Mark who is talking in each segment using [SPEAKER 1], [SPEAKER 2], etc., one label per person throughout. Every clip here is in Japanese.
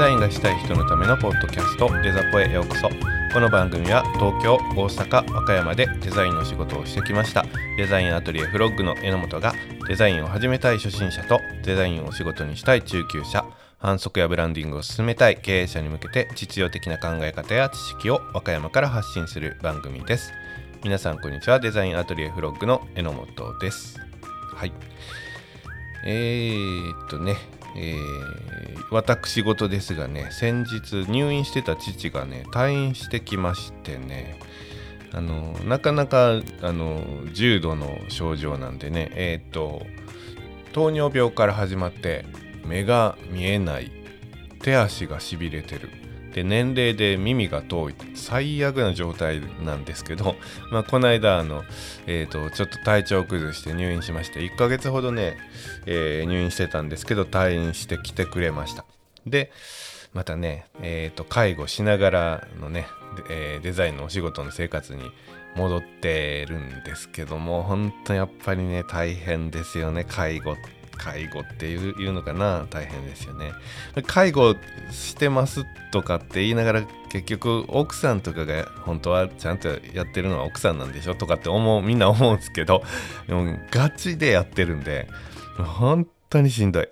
[SPEAKER 1] ザインがしたい人のためのポッドキャストデザポへようこそ。この番組は東京大阪和歌山でデザインの仕事をしてきました。デザインアトリエフロッグの榎本がデザインを始めたい初心者とデザインを仕事にしたい中級者反則やブランディングを進めたい経営者に向けて実用的な考え方や知識を和歌山から発信する番組です。皆さんこんにちは。デザインアトリエフロッグの榎本です。はい。えー、っとね。えー、私事ですがね先日入院してた父がね退院してきましてねあのなかなかあの重度の症状なんでねえー、っと糖尿病から始まって目が見えない手足がしびれてるで年齢で耳が遠い。最悪な状態なんですけど、まあ、この間あの、えーと、ちょっと体調を崩して入院しまして1ヶ月ほどね、えー、入院してたんですけど退院してきてくれました。でまたね、えーと、介護しながらのね、えー、デザインのお仕事の生活に戻ってるんですけども本当やっぱりね大変ですよね介護って。介護っていうのかな。大変ですよね。介護してますとかって言いながら結局奥さんとかが本当はちゃんとやってるのは奥さんなんでしょとかって思うみんな思うんですけど でもガチでやってるんで本当にしんどい。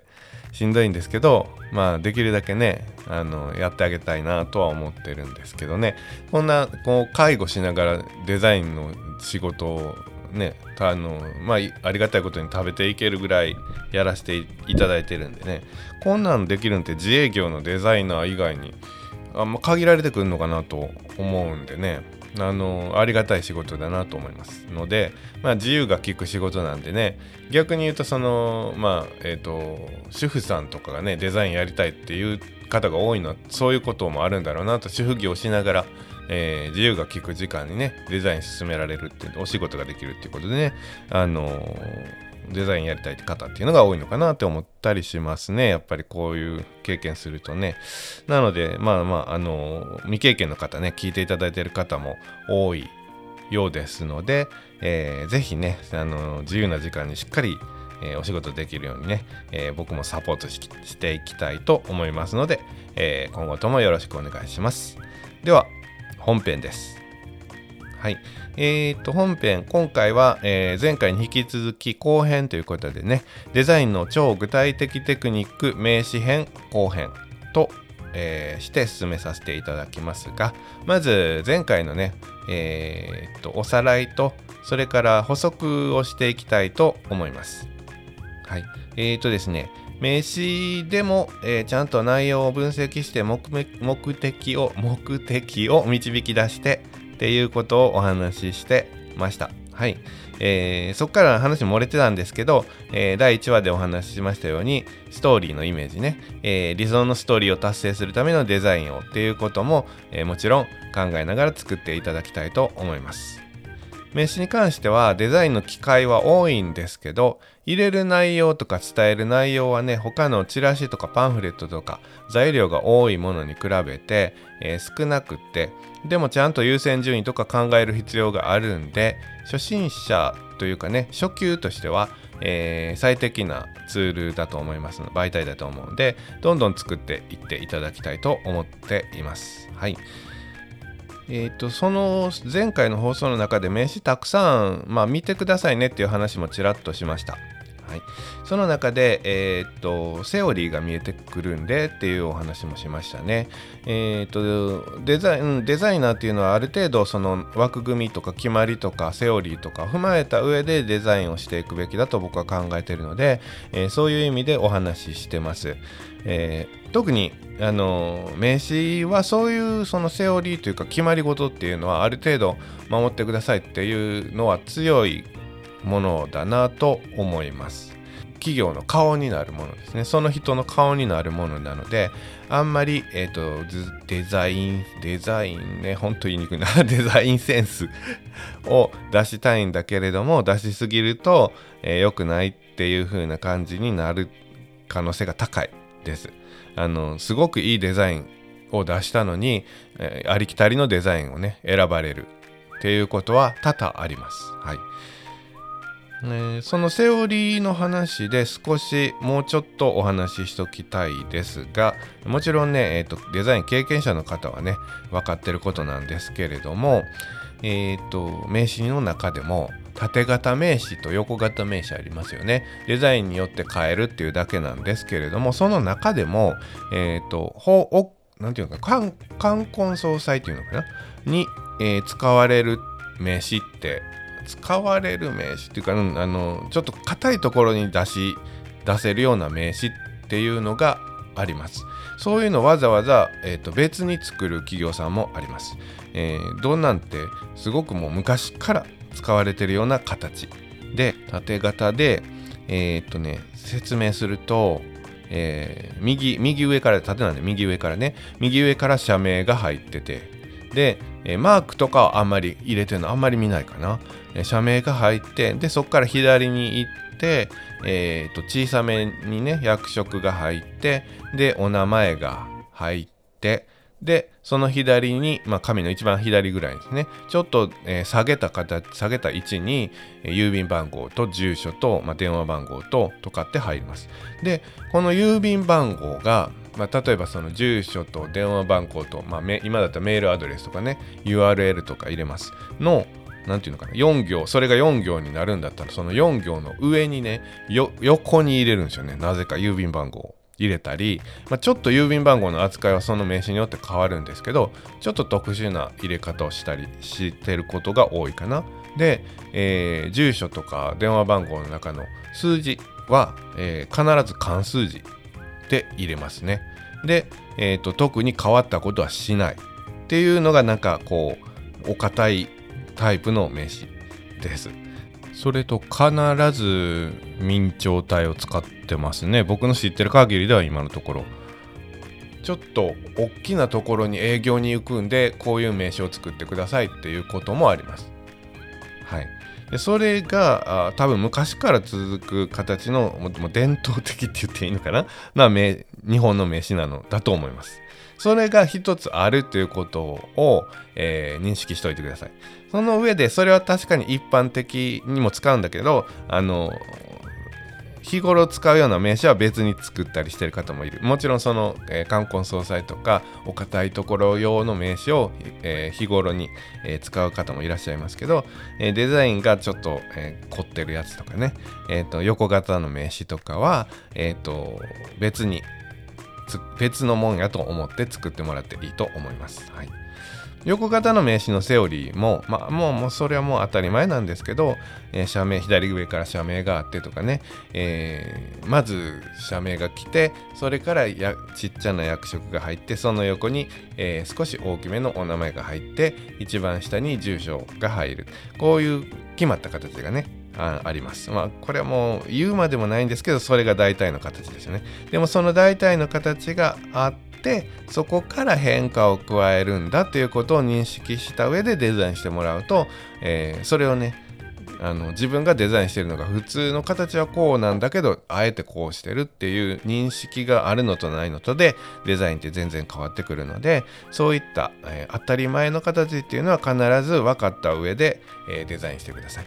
[SPEAKER 1] しんどいんですけどまあできるだけねあのやってあげたいなとは思ってるんですけどね。こんなこう介護しながらデザインの仕事をねあのまあありがたいことに食べていけるぐらいやらせていただいてるんでね。こんなんできるんって自営業のデザイナー以外にあんま限られてくるのかなと思うんでね。あのありがたい仕事だなと思います。ので、まあ、自由が利く仕事なんでね。逆に言うとそのまあえっ、ー、と主婦さんとかがねデザインやりたいっていう方が多いのはそういうこともあるんだろうなと主婦業をしながらえー、自由が利く時間にねデザイン進められるっていうお仕事ができるっていうことでねあのー、デザインやりたい方っていうのが多いのかなって思ったりしますねやっぱりこういう経験するとねなのでまあまああの、未経験の方ね聞いていただいている方も多いようですので、えー、ぜひね、あの自由な時間にしっかりえー、お仕事できるようにね、えー、僕もサポートしていきたいと思いますので、えー、今後ともよろしくお願いします。では、本編です。はい。えー、と、本編、今回は、えー、前回に引き続き後編ということでね、デザインの超具体的テクニック名詞編後編と、えー、して進めさせていただきますが、まず前回のね、えー、と、おさらいと、それから補足をしていきたいと思います。はい。えー、とですね、名詞でも、えー、ちゃんと内容を分析して目的を目的を導き出してっていうことをお話ししてました。はい。えー、そこから話漏れてたんですけど、えー、第1話でお話ししましたようにストーリーのイメージね、えー、理想のストーリーを達成するためのデザインをっていうことも、えもちろん考えながら作っていただきたいと思います。名刺に関してはデザインの機会は多いんですけど入れる内容とか伝える内容はね他のチラシとかパンフレットとか材料が多いものに比べて、えー、少なくってでもちゃんと優先順位とか考える必要があるんで初心者というかね初級としては、えー、最適なツールだと思います媒体だと思うんでどんどん作っていっていただきたいと思っていますはい。えーと、その前回の放送の中で名刺たくさん、まあ、見てくださいねっていう話もちらっとしました。はい、その中で、えー、っとセオリーが見えてくるんでっていうお話もしましたね。えー、っとデザインデザイナーっていうのはある程度その枠組みとか決まりとかセオリーとか踏まえた上でデザインをしていくべきだと僕は考えているので、えー、そういう意味でお話ししてます。えー、特にあの名刺はそういうそのセオリーというか決まり事っていうのはある程度守ってくださいっていうのは強いものだなと思います。企業の顔になるものですね。その人の顔になるものなので、あんまり、え、ー、と、デザイン、デザインね、ほんと言いにくいな、デザインセンスを出したいんだけれども、出しすぎると、えー、良くないっていう風な感じになる可能性が高いです。あの、すごくいいデザインを出したのに、えー、ありきたりのデザインをね、選ばれるっていうことは多々あります。はい。えー、そのセオリーの話で少しもうちょっとお話ししときたいですがもちろんね、えーと、デザイン経験者の方はね分かってることなんですけれども、えーと、名詞の中でも縦型名詞と横型名詞ありますよね。デザインによって変えるっていうだけなんですけれどもその中でもえ、ー、ていうのか冠婚葬祭っていうのかな？に、えー、使われる名詞って使われる名詞っていうか、あのちょっと硬いところに出し出せるような名詞っていうのがあります。そういうのわざわざ、えーと、別に作る企業さんもあります、えー、どんなんてすごくもう昔から使われてるような形で縦型でえっ、ー、とね説明するとえー、右右上から縦なんで右上からね。右上から社名が入ってて。で、えー、マークとかはあんまり入れてるのあんまり見ないかな、社名が入ってでそこから左に行って、えー、と小さめにね役職が入ってでお名前が入ってでその左に、まあ、紙の一番左ぐらいですね。ちょっと、えー、下げた形下げた位置に、えー、郵便番号と住所と、まあ、電話番号ととかって入ります。でこの郵便番号が、まあ、例えばその住所と電話番号と、まあ、今だったらメールアドレスとかね URL とか入れます。の何て言うのかな。4行。それが4行になるんだったらその4行の上にね横に入れるんですよね。なぜか郵便番号を入れたり、まあ、ちょっと郵便番号の扱いはその名刺によって変わるんですけどちょっと特殊な入れ方をしたりしてることが多いかな。で、えー、住所とか電話番号の中の数字は、えー、必ず漢数字で入れますね。で、えーと、特に変わったことはしないっていうのがなんかこうお堅いタイプの名刺です。それと必ず明朝体を使ってますね。僕の知ってる限りでは今のところ。ちょっと大きなところに営業に行くんでこういう名刺を作ってくださいっていうこともあります。はい。でそれがあ多分昔から続く形のも伝統的って言っていいのかな？な日本の名刺なのだと思います。それが一つあるということを、えー、認識しておいてください。その上で、それは確かに一般的にも使うんだけど、あの、日頃使うような名詞は別に作ったりしてる方もいる。もちろんその、えー、冠婚葬祭とかお堅いところ用の名詞を、えー、日頃に、えー、使う方もいらっしゃいますけど、えデザインがちょっと、え凝ってるやつとかね、えーと、横型の名詞とかは、えーと別に別のもんやと思って作ってもらっていいと思います。はい、横型の名詞のセオリーも、まあ、もうもうそれはもう当たり前なんですけど、えー、社名左上から社名があってとかね、えー、まず社名が来てそれからやちっちゃな役職が入ってその横に、えー、少し大きめのお名前が入って一番下に住所が入る。こういう決まった形がねああります。まあ、これはもう言うまでもないんですけど、それが大体の形ですよね。でもその大体の形があって、そこから変化を加えるんだということを認識した上でデザインしてもらうと、えー、それをね、あの自分がデザインしてるのが普通の形はこうなんだけどあえてこうしてるっていう認識があるのとないのとでデザインって全然変わってくるのでそういった、えー、当たり前の形っていうのは必ず分かった上で、えー、デザインしてください、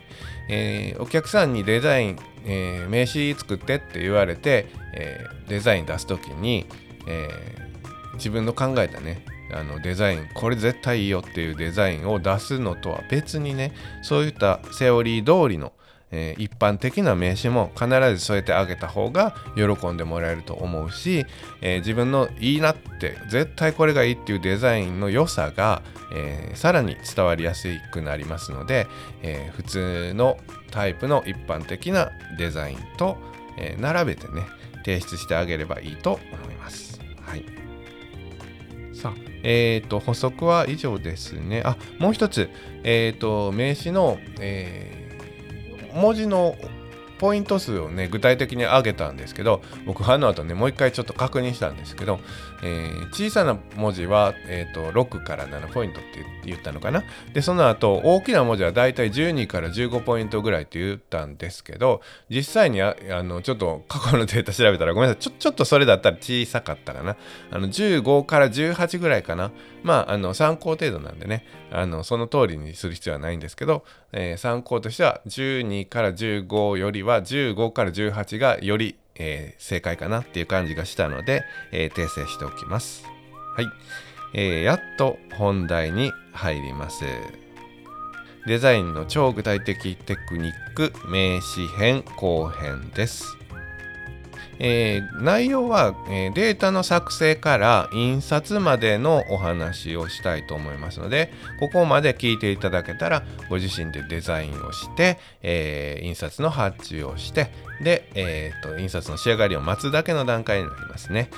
[SPEAKER 1] えー、お客さんにデザイン、え名刺作ってって言われて、えデザイン出す時に、え自分の考えたねあのデザインこれ絶対いいよっていうデザインを出すのとは別にねそういったセオリー通りの、えー、一般的な名刺も必ず添えてあげた方が喜んでもらえると思うし、えー、自分のいいなって絶対これがいいっていうデザインの良さが、えー、さらに伝わりやすくなりますので、え普通のタイプの一般的なデザインと、え並べてね提出してあげればいいと思います。はい、さあえ、ー、と、補足は以上ですね。あ、もう一つ、え、ー、と、名詞の、えー、文字のポイント数をね具体的に上げたんですけど僕あの後ねもう一回ちょっと確認したんですけど、えー、小さな文字は、えーと、6から7ポイントって言ったのかな？でその後大きな文字はだいたい12から15ポイントぐらいって言ったんですけど実際にあのちょっと過去のデータ調べたらごめんなさい。ちょちょっとそれだったら小さかったかな。あの15から18ぐらいかな。まああの参考程度なんでね。あのその通りにする必要はないんですけど、えー、参考としては12から15よりは15から18がより、えー、正解かなっていう感じがしたので、えー、訂正しておきます。はい、えー、やっと本題に入ります。デザインの超具体的テクニック名詞編後編です。えー、内容は、えー、データの作成から印刷までのお話をしたいと思いますのでここまで聞いていただけたらご自身でデザインをして、えー、印刷の発注をしてで、えーと、印刷の仕上がりを待つだけの段階になりますね。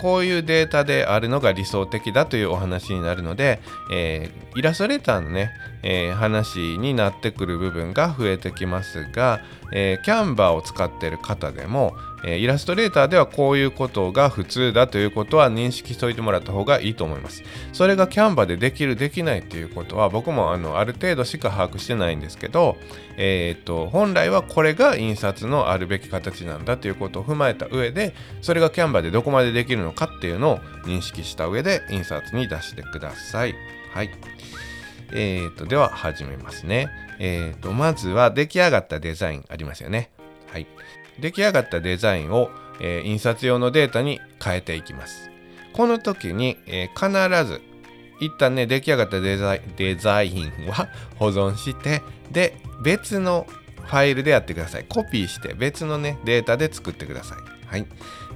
[SPEAKER 1] こういうデータであるのが理想的だというお話になるので、えー、イラストレーターのね、えー、話になってくる部分が増えてきますが、えー、キャンバーを使っている方でも、えイラストレーターではこういうことが普通だということは認識しておいてもらった方がいいと思います。それがキャンバーでできるできないっていうことは僕もあのある程度しか把握してないんですけど、えー、っと本来はこれが印刷のあるべき形なんだということを踏まえた上でそれがキャンバーでどこまでできるのかっていうのを認識した上で印刷に出してください。はい。えーと、では始めますね。えーと、まずは出来上がったデザインありますよね。はい。出来上がったデザインを、えー、印刷用のデータに変えていきます。この時に、えー、必ず一旦ね出来上がったデザデザインは 保存してで別のファイルでやってください。コピーして別のねデータで作ってください。はい。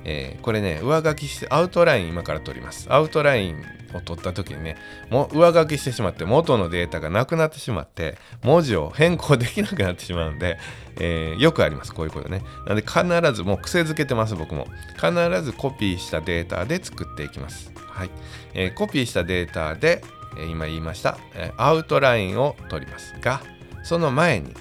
[SPEAKER 1] えー、これね上書きしてアウトライン今から取ります。アウトラインを取った時にねもう上書きしてしまって元のデータがなくなってしまって文字を変更できなくなってしまうんで、えー、よくあります。こういうことね。なので必ずもう癖づけてます僕も。必ずコピーしたデータで作っていきます。はい、えー、コピーしたデータで、え、今言いました、えアウトラインを取りますがその前に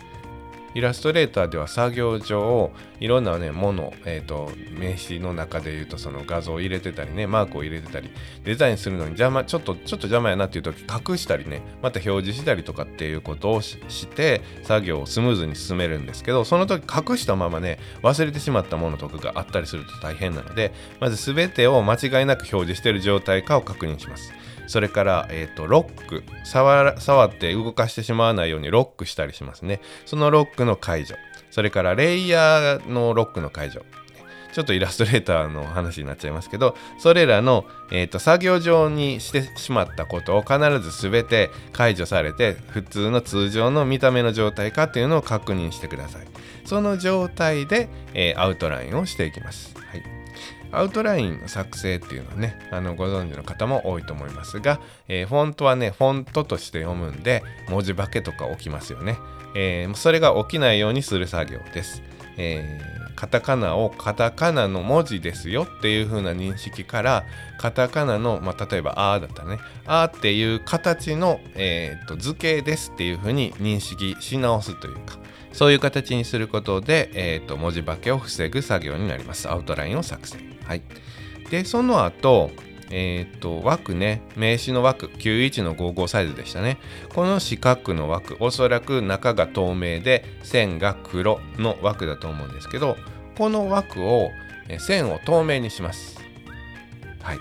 [SPEAKER 1] イラストレーターでは作業上いろんなねもの、えーと、名詞の中で言うとその画像を入れてたりねマークを入れてたりデザインするのに邪魔ちょっとちょっと邪魔やなっていう時隠したりねまた表示したりとかっていうことをして作業をスムーズに進めるんですけどその時隠したままね忘れてしまったものとかがあったりすると大変なのでまず全てを間違いなく表示している状態かを確認します。それから、えーと、ロック触って動かしてしまわないようにロックしたりしますね。そのロックの解除。それからレイヤーのロックの解除。ちょっとイラストレーターの話になっちゃいますけどそれらの、えーと、作業上にしてしまったことを必ず全て解除されて普通の通常の見た目の状態かっていうのを確認してください。その状態で、えー、アウトラインをしていきます、アウトラインの作成っていうのはね、あのご存知の方も多いと思いますが、えー、フォントはね、フォントとして読むんで、文字化けとか起きますよね。えー、それが起きないようにする作業です。えー、カタカナをカタカナの文字ですよっていう風な認識から、カタカナの、まあ、例えば、あーだったね、あーっていう形の、えーと、図形ですっていう風に認識し直すというか、そういう形にすることで、えーと、文字化けを防ぐ作業になります。アウトラインを作成。はい。で、その後、えっ、ー、と、枠ね、名詞の枠、91の55サイズでしたね。この四角の枠、おそらく中が透明で、線が黒の枠だと思うんですけど、この枠を、線を透明にします。はい。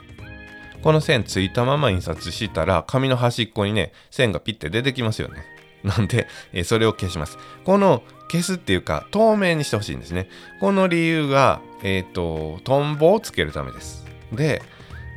[SPEAKER 1] この線ついたまま印刷したら、紙の端っこにね、線がピッて出てきますよね。なんで、えそれを消します。この消すっていうか、透明にしてほしいんですね。この理由が、えっ、ー、と、トンボをつけるためです。で、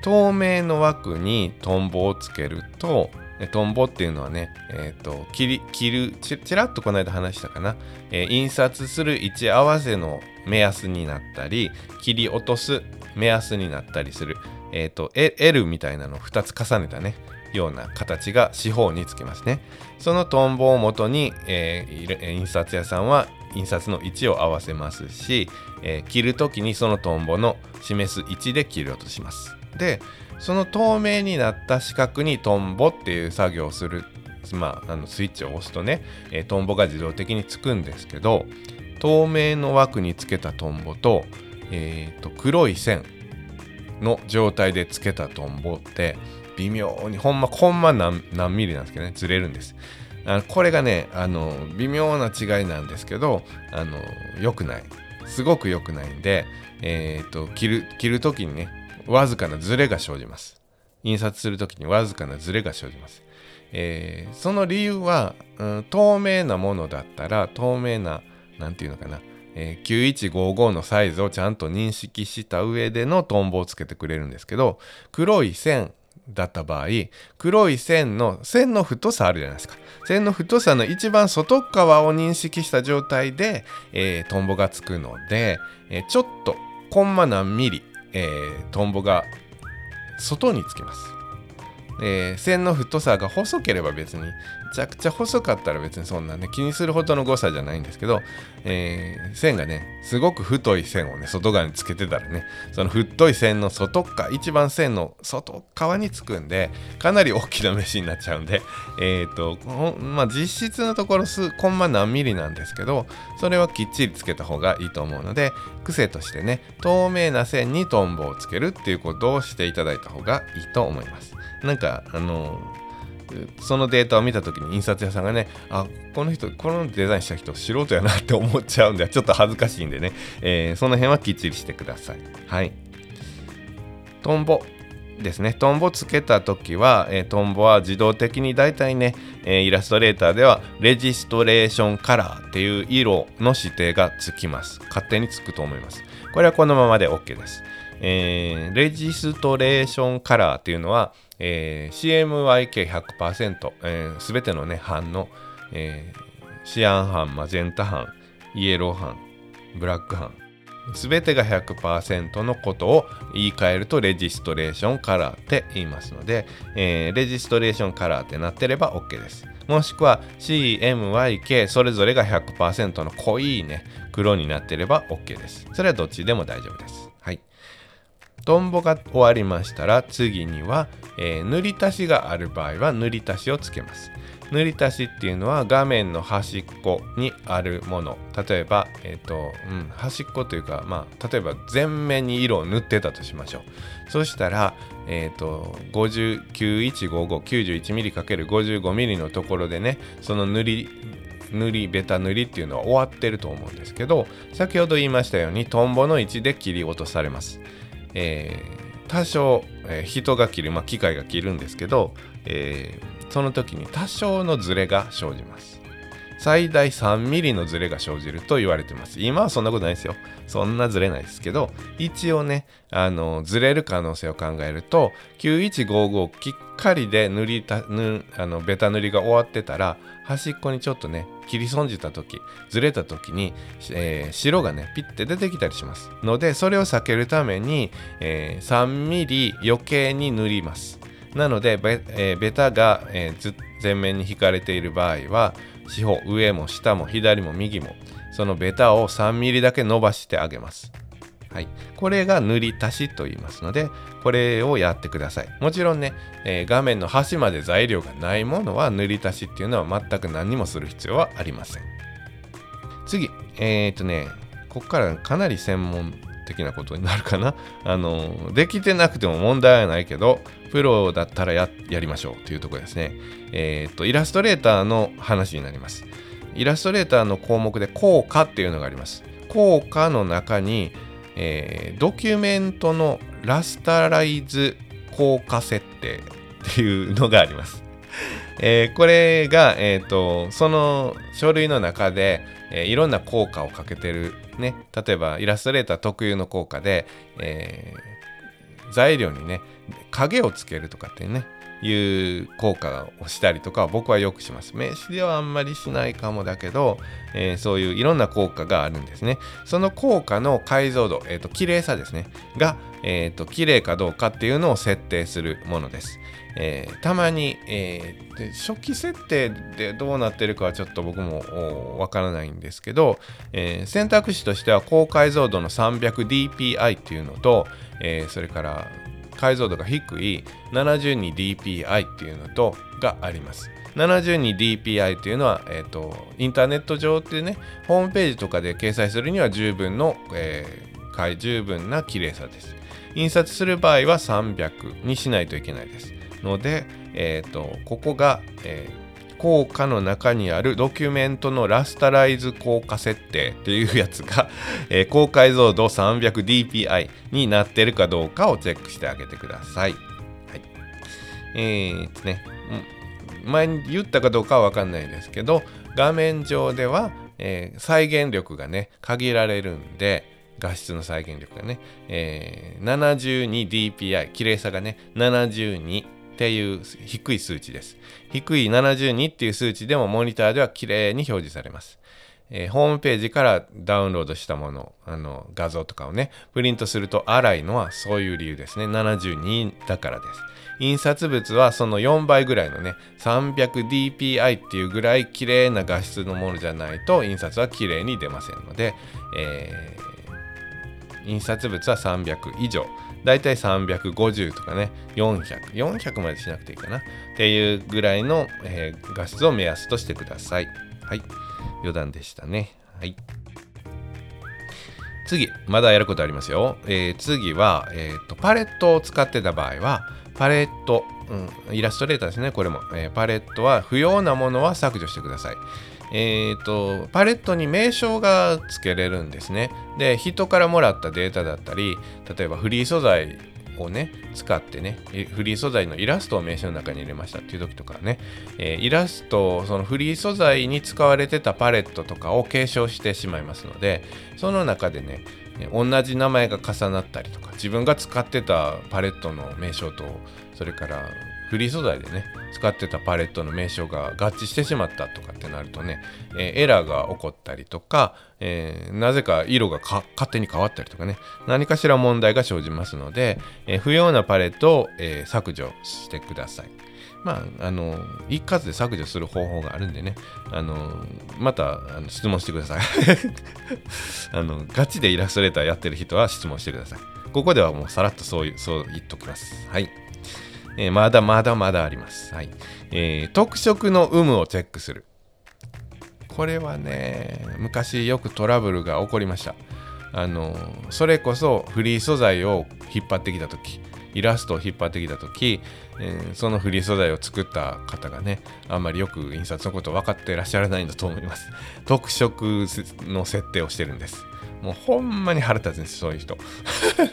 [SPEAKER 1] 透明の枠にトンボをつけると、トンボっていうのはね、えっ、ー、と、切り、切るち、ちらっとこの間話したかな、えー、印刷する位置合わせの目安になったり、切り落とす目安になったりする、えっ、ー、と、L みたいなのを2つ重ねたね、ような形が四方につきますね。そのトンボをもとに、えー、印刷屋さんは印刷の位置を合わせますし、えー、切る時にそのトンボの示す位置で切るとします。でその透明になった四角にトンボっていう作業をする、まあ、あのスイッチを押すとね、えー、トンボが自動的につくんですけど透明の枠につけたトンボと,、えー、と黒い線の状態でつけたトンボって微妙にほんまほんま何何ミリなんですけどねずれるんです。あのこれがねあの微妙な違いなんですけどあの良くない。すごく良くないんで、えーと、と切る切る時にねわずかなズレが生じます。印刷する時にわずかなズレが生じます。えー、その理由は、うん、透明なものだったら透明な何て言うのかな、えー、9155のサイズをちゃんと認識した上でのトンボをつけてくれるんですけど黒い線だった場合黒い線の線の太さあるじゃないですか。線の太さの一番外側を認識した状態で、えー、トンボがつくので、えー、ちょっとコンマ何ミリ、えー、トンボが外につきます。えー、線の太さが細ければ別にめちゃくちゃ細かったら別にそんなね気にするほどの誤差じゃないんですけど、えー、線がねすごく太い線をね外側につけてたらねその太い線の外側一番線の外側につくんでかなり大きな飯になっちゃうんで えっ、ー、とまあ実質のところ数コンマ何ミリなんですけどそれはきっちりつけた方がいいと思うので癖としてね透明な線にトンボをつけるっていうことをしていただいた方がいいと思います。なんかあのそのデータを見た時に印刷屋さんがねあこの人このデザインした人素人やなって思っちゃうんでちょっと恥ずかしいんでね、えー、その辺はきっちりしてくださいはい。トンボですね。トンボつけた時は、えー、トンボは自動的にだいたいね、えー、イラストレーターではレジストレーションカラーっていう色の指定がつきます。勝手につくと思います。これはこのままで OK です。えー、レジストレーションカラーっていうのは、えー、CMYK100%、えー、全てのね版の、えー、シアン版マゼンタ版イエロー版ブラック版全てが100%のことを言い換えるとレジストレーションカラーって言いますので、えー、レジストレーションカラーってなってれば OK です。もしくは CMYK それぞれが100%の濃いね黒になってれば OK です。それはどっちでも大丈夫です。トンボが終わりましたら次には、えー、塗り足しがある場合は塗り足しをつけます。塗り足しっていうのは画面の端っこにあるもの。例えば、えーとうん、端っこというか、まあ、例えば全面に色を塗ってたとしましょう。そしたら、えーと、515591mm×55mm のところでねその塗り塗りベタ塗りっていうのは終わってると思うんですけど先ほど言いましたようにトンボの位置で切り落とされます。えー、多少、えー、人が切る、まあ、機械が切るんですけど、えー、その時に多少のズレが生じます。最大3ミリのズレが生じると言われてます。今はそんなことないですよ。そんなズレないですけど、一応ね、あの、ずれる可能性を考えると、9155きっかりで塗りた、ぬあの、ベタ塗りが終わってたら、端っこにちょっとね、切り損じた時、ずれた時に、えー、白がね、ピッて出てきたりします。ので、それを避けるために、えー、3ミリ余計に塗ります。なので、ベ,、えー、ベタが、えー、前面に引かれている場合は、四方上も下も左も右もそのベタを 3mm だけ伸ばしてあげます。はい、これが塗り足しと言いますのでこれをやってくださいもちろんね、えー、画面の端まで材料がないものは塗り足しっていうのは全く何にもする必要はありません次えっ、とねここからかなり専門的なことになるかなあのできてなくても問題はないけどプロだったらやりましょうというとこですね。えっ、と、イラストレーターの話になります。イラストレーターの項目で効果っていうのがあります。効果の中に、えー、ドキュメントのラスタライズ効果設定っていうのがあります。えー、これが、えーと、その書類の中で、えー、いろんな効果をかけてる、ね、例えばイラストレーター特有の効果で、えー、材料にね影をつけるとかってねいう効果をしたりとか僕はよくします。名刺ではあんまりしないかもだけど、えー、そういういろんな効果があるんですね。その効果の解像度、えーと、綺麗さですね。が、えーと、綺麗かどうかっていうのを設定するものです。えー、たまに、えー、で初期設定でどうなってるかはちょっと僕もわからないんですけど、えー、選択肢としては高解像度の 300dpi っていうのと、えそれから解像度が低い 72dpi っていうのとがあります。72dpi というのは、えーと、インターネット上ってねホームページとかで掲載するには十分の、えー、十分な綺麗さです。印刷する場合は300にしないといけないです。ので、えーと、ここが、えー、効果の中にあるドキュメントのラスタライズ効果設定っていうやつが、えー、高解像度 300dpi になってるかどうかをチェックしてあげてください。はい。えー、ね、前に言ったかどうかは分かんないですけど、画面上では、えー、再現力がね、限られるんで、画質の再現力がね、えー、72dpi、綺麗さがね、72っていう低い数値です。低い72っていう数値でもモニターでは綺麗に表示されます。えー、ホームページからダウンロードしたもの、あの画像とかをね、プリントすると荒いのはそういう理由ですね。72だからです。印刷物はその4倍ぐらいのね 300dpi っていうぐらい綺麗な画質のものじゃないと印刷は綺麗に出ませんので、えー、印刷物は300以上だいたい350とかね400、400までしなくていいかなっていうぐらいの、えー、画質を目安としてください。はい。余談でしたね。はい。次、まだやることありますよ。えー、次は、えーと、パレットを使ってた場合は、パレット、うん、イラストレーターですね、これも、えー、パレットは不要なものは削除してください。えーと、パレットに名称が付けれるんですね。で、人からもらったデータだったり、例えばフリー素材をね、使ってね、フリー素材のイラストを名称の中に入れましたっていう時とかね、えー、イラスト、そのフリー素材に使われてたパレットとかを継承してしまいますので、その中でね、同じ名前が重なったりとか自分が使ってたパレットの名称とそれからフリー素材でね使ってたパレットの名称が合致してしまったとかってなるとね、えー、エラーが起こったりとか、えー、なぜか色が勝手に変わったりとかね何かしら問題が生じますので、えー、不要なパレットを、え削除してください。まあ、あの、一括で削除する方法があるんでね、あの、またあの質問してください あの。ガチでイラストレーターやってる人は質問してください。ここではもうさらっとそういう、そう言っときます。はい。えー、まだまだまだあります。はい。えー、特色の有無をチェックする。これはね、昔よくトラブルが起こりました。あの、それこそフリー素材を引っ張ってきたとき、イラストを引っ張ってきた時、えー、そのフリー素材を作った方がねあんまりよく印刷のこと分かってらっしゃらないんだと思います特色の設定をしてるんですもうほんまに腹立つんですそういう人。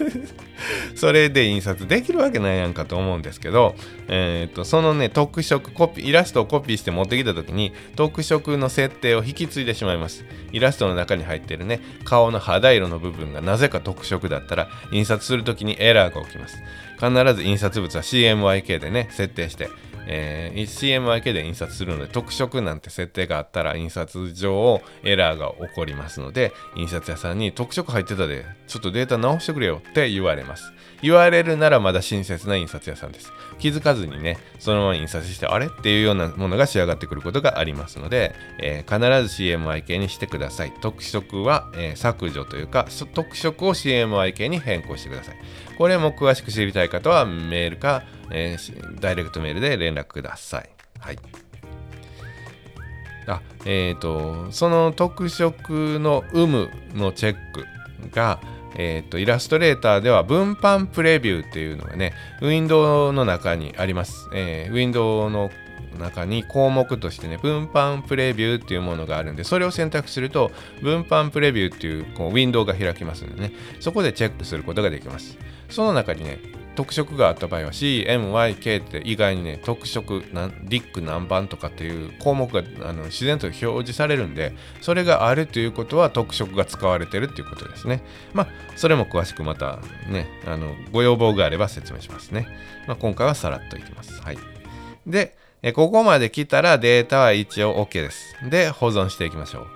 [SPEAKER 1] それで印刷できるわけないやんかと思うんですけど、えーと、そのね特色コピイラストをコピーして持ってきた時に特色の設定を引き継いでしまいます。イラストの中に入ってるね顔の肌色の部分がなぜか特色だったら印刷する時にエラーが起きます。必ず印刷物は CMYK でね設定してえー、CMYK で印刷するので特色なんて設定があったら印刷上エラーが起こりますので印刷屋さんに特色入ってたでちょっとデータ直してくれよって言われます。言われるならまだ親切な印刷屋さんです。気づかずにねそのまま印刷してあれっていうようなものが仕上がってくることがありますので、えー、必ず CMYK にしてください。特色は、えー、削除というか特色を CMYK に変更してください。これも詳しく知りたい方はメールかえー、ダイレクトメールで連絡ください。はい。あ、えっ、ー、と、その特色の有無のチェックが、えっ、ー、と、イラストレーターでは分版プレビューっていうのがね、ウィンドウの中にあります。えー、ウィンドウの中に項目としてね、分版プレビューっていうものがあるんで、それを選択すると、分版プレビューっていうこうウィンドウが開きますのでね、そこでチェックすることができます。その中にね、特色があった場合は CMYK って以外にね特色なリック何番とかっていう項目があの自然と表示されるんでそれがあるということは特色が使われてるっていうことですね。まあそれも詳しくまたねあのご要望があれば説明しますね、まあ、今回はさらっといきます。はい。でえここまで来たらデータは一応 OK です。で保存していきましょう、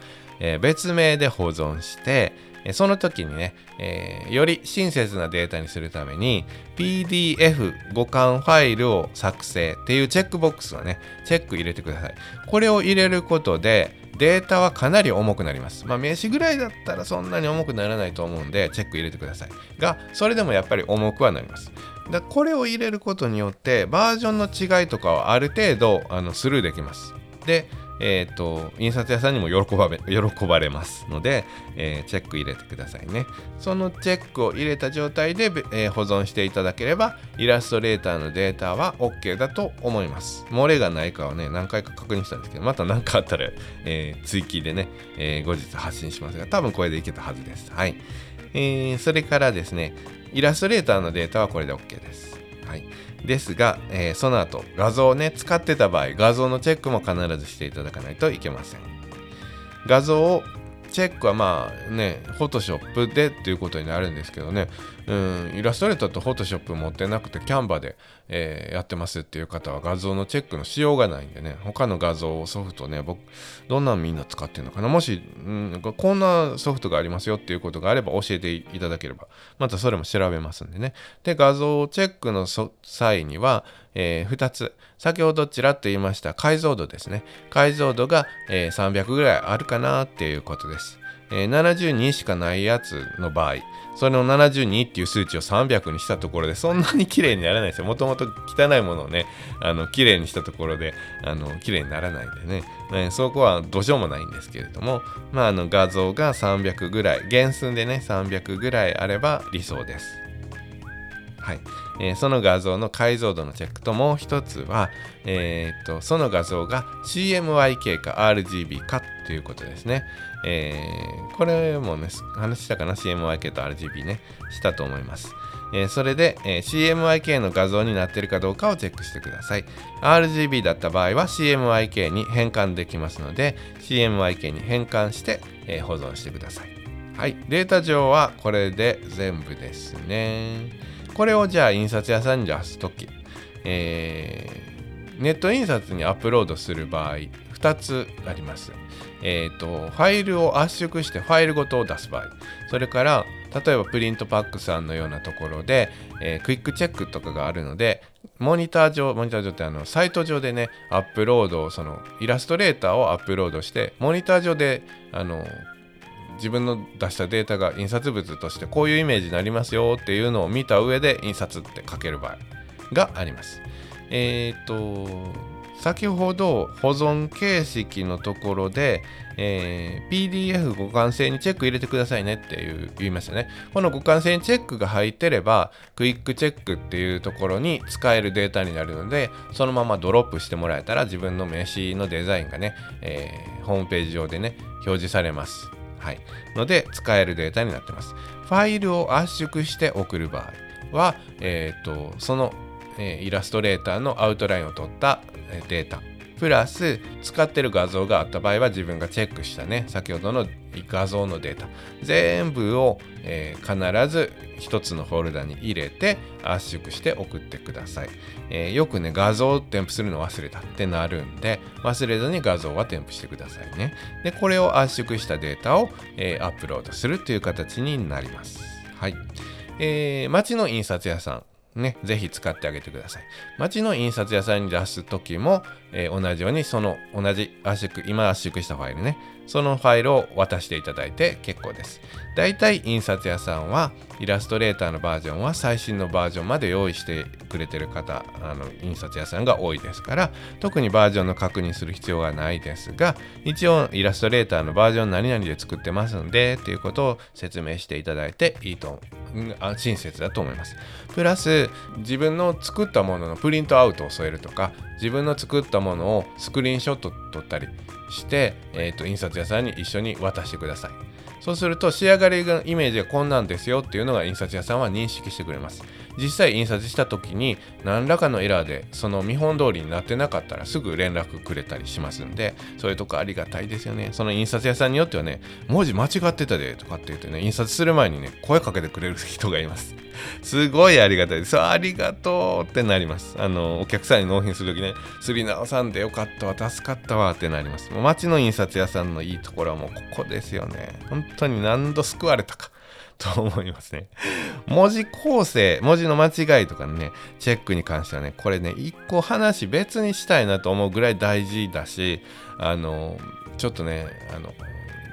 [SPEAKER 1] えー、別名で保存してその時にね、えー、より親切なデータにするために PDF 互換ファイルを作成っていうチェックボックスをね、チェック入れてください。これを入れることでデータはかなり重くなります。まあ名刺ぐらいだったらそんなに重くならないと思うんでチェック入れてください。が、それでもやっぱり重くはなります。だこれを入れることによってバージョンの違いとかはある程度あのスルーできますでえーと、印刷屋さんにも喜ばれ喜ばれますので、えー、チェック入れてくださいね。そのチェックを入れた状態で、えー、保存していただければイラストレーターのデータは OK だと思います。漏れがないかをね何回か確認したんですけどまた何かあったら、え、追記でね、え後日発信しますが多分これでいけたはずです。はい、えーそれからですねイラストレーターのデータはこれで OK です。はい。ですが、えー、その後画像をね使ってた場合画像のチェックも必ずしていただかないといけません。画像をチェックはまあね、フォトショップでっていうことになるんですけどね、うん、イラストレーターとフォトショップ持ってなくてキャンバで、えー、やってますっていう方は画像のチェックのしようがないんでね、他の画像ソフトね、僕、どんなんみんな使ってるのかな。もし、うん、こんなソフトがありますよっていうことがあれば教えていただければ、またそれも調べますんでね。で、画像チェックの際には、えー、2つ。先ほどちらっと言いました解像度ですね。解像度が、えー、300ぐらいあるかなっていうことです。えー、72しかないやつの場合、それの72っていう数値を300にしたところで、そんなに綺麗にならないですよ。もともと汚いものをね、あの綺麗にしたところで、あの綺麗にならないんでね、ねそこはどうしようもないんですけれども、まあ、あの画像が300ぐらい、原寸でね、300ぐらいあれば理想です。はい。えー、その画像の解像度のチェックともう一つは、えー、っとその画像が CMYK か RGB かということですね。えー、これもね、話したかな ?CMYK と RGB ね、したと思います。えー、それで、えー、CMYK の画像になっているかどうかをチェックしてください。RGB だった場合は CMYK に変換できますので、CMYK に変換して、え、保存してください。はい、データ上はこれで全部ですね。これをじゃあ印刷屋さんに出すとき、えー、ネット印刷にアップロードする場合、2つあります。えっ、ー、と、ファイルを圧縮してファイルごとを出す場合、それから、例えばプリントパックさんのようなところで、えー、クイックチェックとかがあるので、モニター上、モニター上ってあの、サイト上でね、アップロードを、その、イラストレーターをアップロードして、モニター上で、あの、自分の出したデータが印刷物としてこういうイメージになりますよっていうのを見た上で印刷って書ける場合があります。えっ、ー、と、先ほど保存形式のところで、えー、PDF 互換性にチェック入れてくださいねっていう言いましたね。この互換性にチェックが入ってれば、クイックチェックっていうところに使えるデータになるので、そのままドロップしてもらえたら自分の名刺のデザインがね、えー、ホームページ上でね、表示されます。はい、ので使えるデータになってます。ファイルを圧縮して送る場合は、えーと、その、えー、イラストレーターのアウトラインを取ったデータプラス使ってる画像があった場合は自分がチェックしたね。先ほどの画像のデータ。全部を、えー、必ず一つのフォルダに入れて圧縮して送ってください、えー、よくね画像を添付するの忘れたってなるんで忘れずに画像は添付してくださいね。でこれを圧縮したデータを、えー、アップロードするという形になります。はい、えー、町の印刷屋さん。ね、ぜひ使ってあげてください。町の印刷屋さんに出す時も、えー、同じようにその同じ圧縮、今圧縮したファイルね、そのファイルを渡していただいて結構です。だいたい印刷屋さんはイラストレーターのバージョンは最新のバージョンまで用意してくれてる方、あの印刷屋さんが多いですから、特にバージョンの確認する必要はないですが、一応イラストレーターのバージョン何々で作ってますので、っていうことを説明していただいていいと親切だと思います。プラス自分の作ったもののプリントアウトを添えるとか自分の作ったものをスクリーンショット撮ったりして、えーと、印刷屋さんに一緒に渡してください。そうすると仕上がりがイメージがこんなんですよっていうのが印刷屋さんは認識してくれます。実際印刷した時に何らかのエラーでその見本通りになってなかったらすぐ連絡くれたりしますんでそういうとこありがたいですよね。その印刷屋さんによってはね文字間違ってたでとかって言ってね印刷する前にね声かけてくれる人がいます。すごいありがたいです。ありがとうってなります。あのお客さんに納品する時ねすり直さんでよかったわ助かったわってなります。もう街の印刷屋さんのいいところはもうここですよね。本当に何度救われたか。と思いますね。文字構成、文字の間違いとかね、チェックに関してはね、これね、一個話別にしたいなと思うぐらい大事だし、あの、ちょっとね、あの、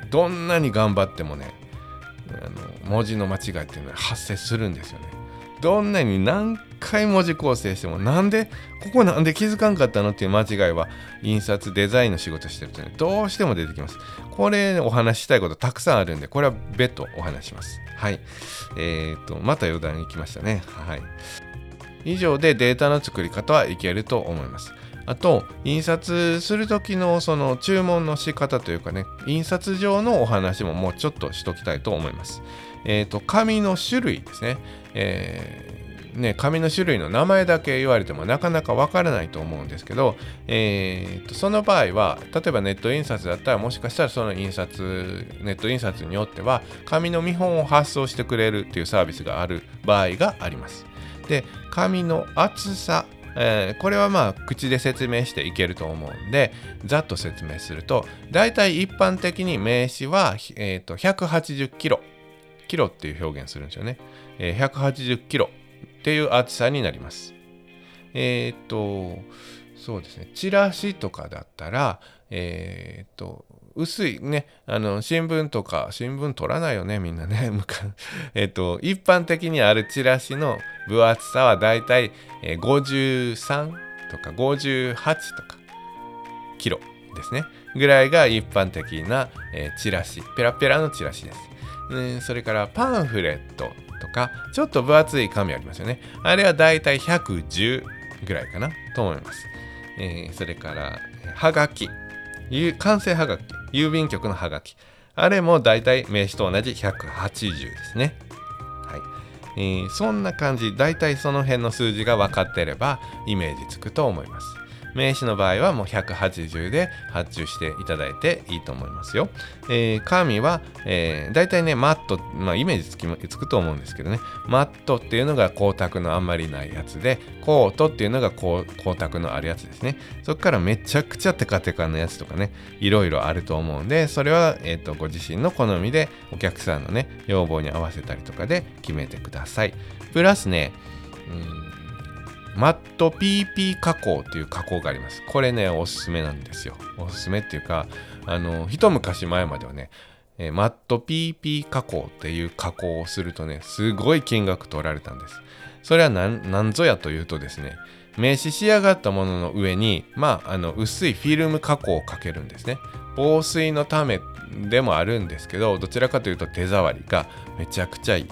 [SPEAKER 1] どんなに頑張ってもね、あの文字の間違いっていうのは発生するんですよね。どんなに何回文字構成してもなんでここなんで気づかんかったのっていう間違いは印刷デザインの仕事してるとねどうしても出てきます。これお話したいことたくさんあるんでこれは別途お話します。はい。えー、っとまた余談に来ましたね。はい。以上でデータの作り方はいけると思います。あと印刷する時のその注文の仕方というかね印刷上のお話ももうちょっとしときたいと思いますえっ、ー、と紙の種類ですねえーね、紙の種類の名前だけ言われてもなかなかわからないと思うんですけど、えーと、その場合は例えばネット印刷だったらもしかしたらその印刷ネット印刷によっては紙の見本を発送してくれるっていうサービスがある場合があります。で紙の厚さえー、これはまあ口で説明していけると思うんでざっと説明すると大体一般的に名詞は、えー、と180キロ。キロっていう表現するんですよね、えー、180キロっていう厚さになります。えっ、とそうですね。チラシとかだったらえっ、と薄いね、あの、新聞とか、新聞取らないよね、みんなね。えっと、一般的にあるチラシの分厚さはだいたい53とか58とか、キロですね。ぐらいが一般的な、え、チラシ、ペラペラのチラシです。うん、それからパンフレットとか、ちょっと分厚い紙ありますよね。あれはだいたい110ぐらいかなと思います。えー、それから、はがき。完成はがき。郵便局のハガキ。あれもだいたい名刺と同じ180ですね。はいえー、そんな感じ、だいたいその辺の数字が分かってればイメージつくと思います。名詞の場合はもう180で発注していただいていいと思いますよ。えー、紙は、えー、大体ね、マット、まあ、イメージつきつくと思うんですけどね、マットっていうのが光沢のあんまりないやつで、コートっていうのが光沢のあるやつですね。そこからめちゃくちゃテカテカのやつとかね、いろいろあると思うんで、それは、えーと、ご自身の好みでお客さんのね、要望に合わせたりとかで決めてください。プラスね、うんマット PP 加工っていう加工があります。これね、おすすめなんですよ。おすすめっていうか、あの、一昔前まではね、えー、マット PP 加工っていう加工をするとね、すごい金額取られたんです。それは何ぞやというとですね、名刺仕上がったものの上に、まあ、あの薄いフィルム加工をかけるんですね。防水のためでもあるんですけど、どちらかというと手触りがめちゃくちゃいい。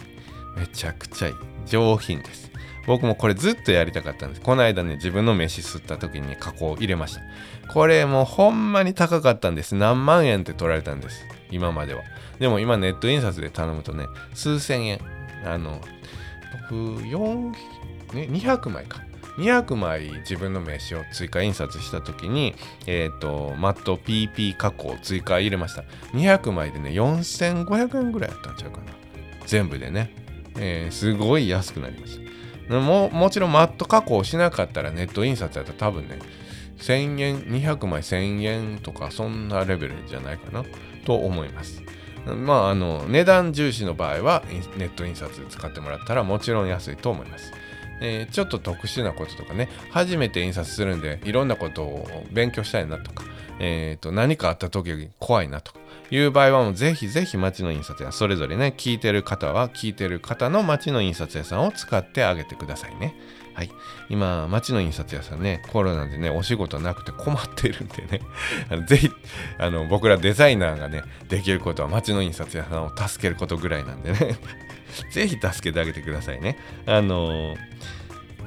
[SPEAKER 1] めちゃくちゃいい。上品です。僕もこれずっとやりたかったんです。この間ね、自分の飯吸った時に加工入れました。これもうほんまに高かったんです。何万円って取られたんです。今までは。でも今ネット印刷で頼むとね、数千円。あの、僕、4、ね、200枚か。200枚自分の名刺を追加印刷した時に、えっ、ー、と、マット PP 加工追加入れました。200枚でね、4500円ぐらいやったんちゃうかな。全部でね。えー、すごい安くなりました。ももちろんマット加工しなかったらネット印刷やったら多分ね1000円200枚1000円とかそんなレベルじゃないかなと思います。まああの値段重視の場合はネット印刷使ってもらったらもちろん安いと思います。えー、ちょっと特殊なこととかね初めて印刷するんでいろんなことを勉強したいなとか、えーと、何かあった時より怖いなとかいう場合はもうぜひぜひ町の印刷屋それぞれね聞いてる方は聞いてる方の町の印刷屋さんを使ってあげてくださいね。はい。今町の印刷屋さんねコロナでねお仕事なくて困ってるんでね。ぜひあの僕らデザイナーがねできることは町の印刷屋さんを助けることぐらいなんでね。ぜひ助けてあげてくださいね。あのー、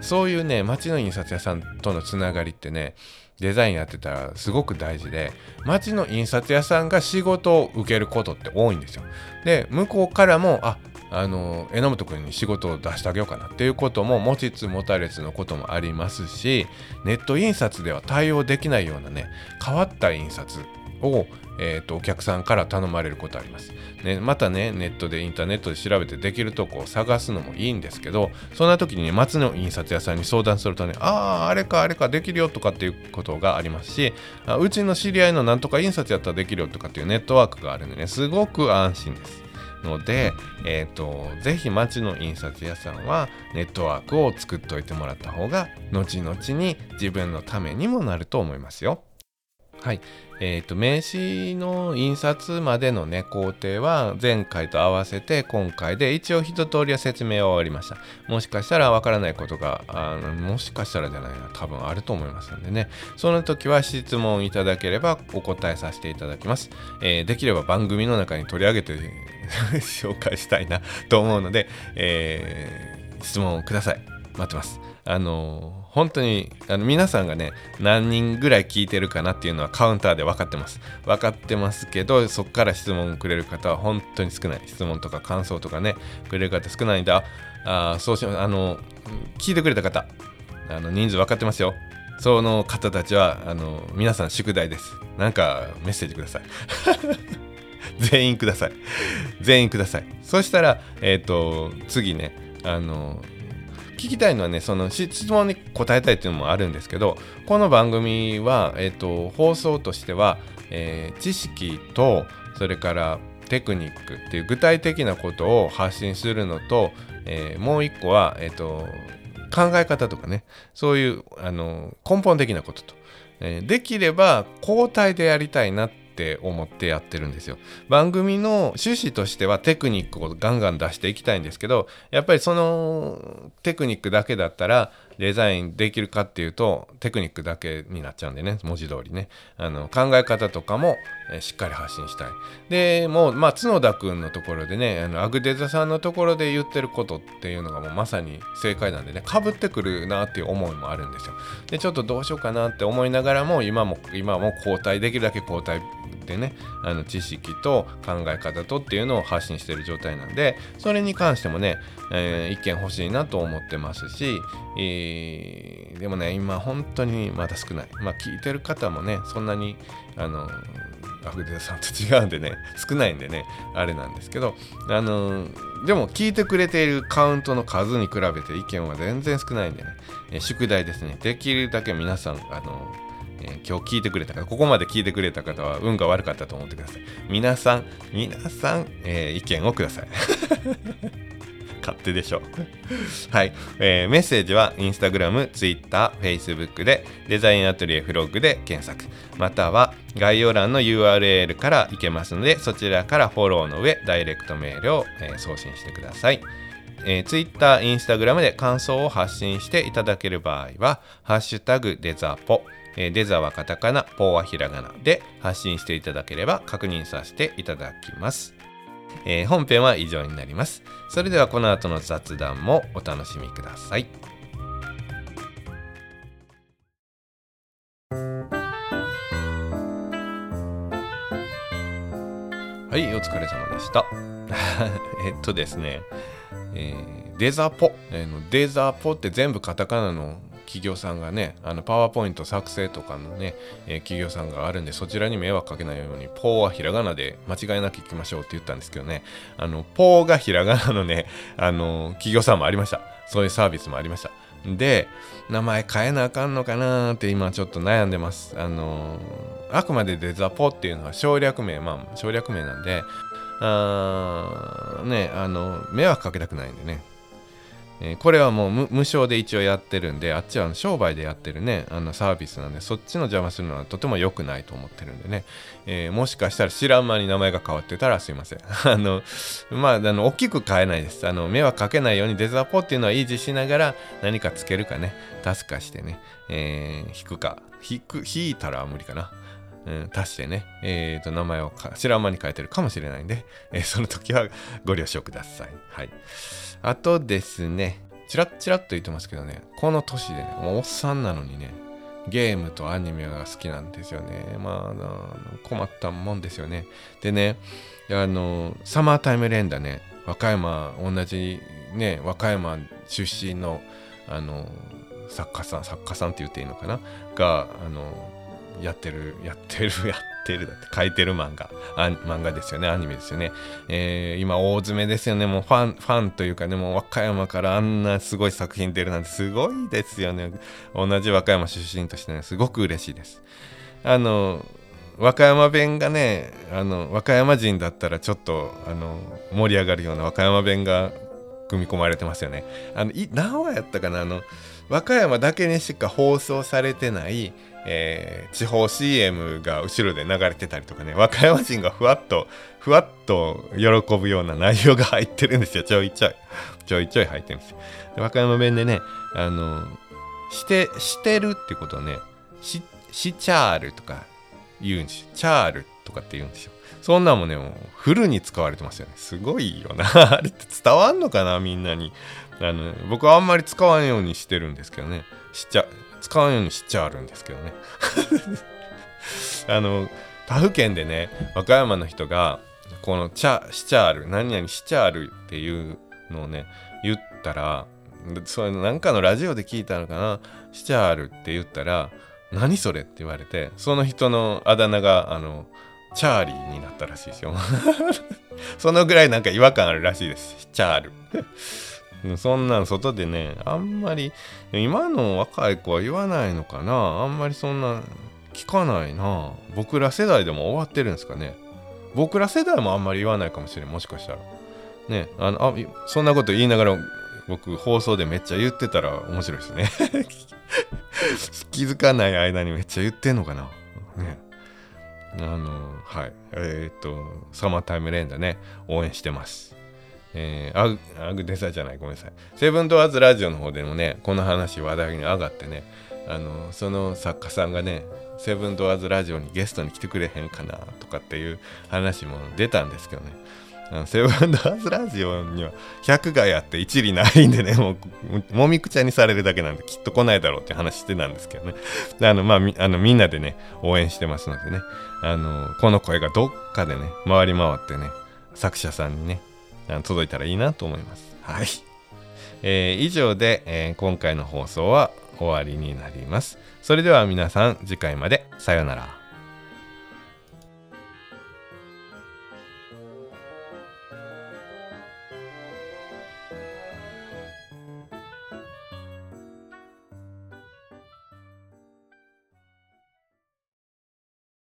[SPEAKER 1] そういうね町の印刷屋さんとのつながりってねデザインやってたらすごく大事で町の印刷屋さんが仕事を受けることって多いんですよ。で向こうからもああの榎本君に仕事を出してあげようかなっていうことも持ちつ持たれつのこともありますしネット印刷では対応できないようなね変わった印刷をえーと、お客さんから頼まれることあります、ね。またね、ネットでインターネットで調べてできるとこを探すのもいいんですけど、そんな時にね、松の印刷屋さんに相談するとね、ああ、あれかあれかできるよとかっていうことがありますし、あうちの知り合いのなんとか印刷やったらできるよとかっていうネットワークがあるんでね、すごく安心です。ので、えーと、ぜひ町の印刷屋さんはネットワークを作っておいてもらった方が後々に自分のためにもなると思いますよ。はいえーと、名刺の印刷までのね工程は前回と合わせて今回で一応一通りは説明は終わりました。もしかしたらわからないことがあのもしかしたらじゃないな多分あると思いますんでね。その時は質問いただければお答えさせていただきます、えー、できれば番組の中に取り上げて 紹介したいなと思うので、えー、質問をください。待ってます。あの本当にあの皆さんがね何人ぐらい聞いてるかなっていうのはカウンターで分かってます。分かってますけどそこから質問くれる方は本当に少ない。質問とか感想とかねくれる方少ないんだあそうしあの聞いてくれた方あの人数分かってますよ。その方たちはあの皆さん宿題です。なんかメッセージください。全員ください。全員ください。そしたらえっ、ー、と次ねあの聞きたいのはねその質問に答えたいっていうのもあるんですけどこの番組は、えーと、放送としては、えー、知識とそれからテクニックっていう具体的なことを発信するのと、えー、もう一個は、えーと、考え方とかねそういうあの根本的なことと、えー、できれば交代でやりたいなってって思ってやってるんですよ。番組の趣旨としてはテクニックをガンガン出していきたいんですけどやっぱりそのテクニックだけだったらデザインできるかっていうとテクニックだけになっちゃうんでね文字通りね。あの考え方とかも、えしっかり発信したい。でもうまあ角田君のところでねあのアグデザさんのところで言ってることっていうのがもうまさに正解なんでねかぶってくるなっていう思いもあるんですよ。でちょっとどうしようかなって思いながらも今も今も交代できるだけ交代でねあの知識と考え方とっていうのを発信してる状態なんでそれに関してもね、えー、意見欲しいなと思ってますし、えー、でもね今本当にまだ少ない。まあ聞いてる方もねそんなにあのアフデさんと違うんでね 少ないんでねあれなんですけどあのでも聞いてくれているカウントの数に比べて意見は全然少ないんでね、え宿題ですね。できるだけ皆さんあのえー、今日聞いてくれた方、ここまで聞いてくれた方は運が悪かったと思ってください。皆さん、皆さん、えー、意見をください。勝手でしょ。はい、えー、メッセージは Instagram、Twitter、Facebook でデザインアトリエフロッグで検索。または概要欄の URL から行けますのでそちらからフォローの上ダイレクトメールを、えー、送信してください、えー、Twitter、Instagram で感想を発信していただける場合はハッシュタグデザポ。えデザはカタカナ、ポーはひらがなで発信していただければ確認させていただきます。えー、本編は以上になります。それではこの後の雑談もお楽しみください。はい、お疲れ様でした。えっとですね、えー、デザポ、えー、デザポって全部カタカナの企業さんがね、あのパワーポイント作成とかのね、えー、企業さんがあるんで、そちらに迷惑かけないように、ポーはひらがなで間違いなく聞きましょうって言ったんですけどね、あの、ポーがひらがなのね、あの、企業さんもありました。そういうサービスもありました。で、名前変えなあかんのかなーって今ちょっと悩んでます。あのあくまでデザポっていうのは省略名、まあ省略名なんで、あーね、あの、迷惑かけたくないんでね、えー、これはもう無償で一応やってるんであっちは商売でやってるねあのサービスなんでそっちの邪魔するのはとても良くないと思ってるんでね、えー、もしかしたら知らん間に名前が変わってたらすいません。あのまああの大きく変えないです。あの迷惑かけないようにデザポっていうのは維持しながら何かつけるかね。足すかしてね、えー、引くか。引く引いたら無理かな。うん、足してね、えーと、名前を知らん間に変えてるかもしれないんで、えー、その時はご了承ください。はい。あとですね、チラッチラッと言ってますけどね、この年でね、おっさんなのにね、ゲームとアニメが好きなんですよね。まあ、困ったもんですよね。でね、あの、サマータイム連打ね、和歌山、同じね、和歌山出身の、あの、作家さん、作家さんって言っていいのかな？が、あの、やってる、やってる、やってるだって書いてる漫画、漫画ですよね、アニメですよね。えー、今大詰めですよね、もうファン、ファンというかね、もう和歌山からあんなすごい作品出るなんてすごいですよね。同じ和歌山出身としてね、すごく嬉しいです。あの、和歌山弁がね、あの、和歌山人だったらちょっと、あの、盛り上がるような和歌山弁が組み込まれてますよね。あの、い何話やったかな？あの、和歌山だけにしか放送されてないえー、地方 CM が後ろで流れてたりとかね和歌山人がふわっとふわっと喜ぶような内容が入ってるんですよ。ちょいちょい。ちょいちょい入ってるんですよ。和歌山弁でねあのしてしてるってことはねししチャールとか言うんですよ。チャールとかって言うんですよ。そんなんもねもうフルに使われてますよね。すごいよな。あれって伝わんのかなみんなに。あの僕はあんまり使わんようにしてるんですけどね。しちゃ使わんようにしちゃあるんですけどね。あの他府県でね和歌山の人がこのチャしちゃある何々しちゃあるっていうのをね言ったらそれなんかのラジオで聞いたのかな？しちゃあるって言ったら何それって言われてその人のあだ名があのチャーリーになったらしいですよ。そのぐらいなんか違和感あるらしいです。チャールそんなん外でね、あんまり、今の若い子は言わないのかなあんまりそんな聞かないな僕ら世代でも終わってるんですかね僕ら世代もあんまり言わないかもしれん、もしかしたら。ね、あの、あそんなこと言いながら僕放送でめっちゃ言ってたら面白いですね 気づかない間にめっちゃ言ってんのかなね。あの、はい。えー、っと、サマータイムレンダね、応援してます。えー、アグアグデザじゃないごめんなさい。セブンドアーズラジオの方でもねこの話話題に上がってねあのその作家さんがねセブンドアーズラジオにゲストに来てくれへんかなとかっていう話も出たんですけどね。あのセブンドアーズラジオには100害あって一理ないんでねもうもみくちゃにされるだけなんできっと来ないだろうって話してたんですけどね。あのまあみあのみんなでね応援してますのでね。あのこの声がどっかでね回り回ってね作者さんにね届いたらいいなと思います。はい。えー、以上で、えー、今回の放送は終わりになります。それでは皆さん次回までさようなら。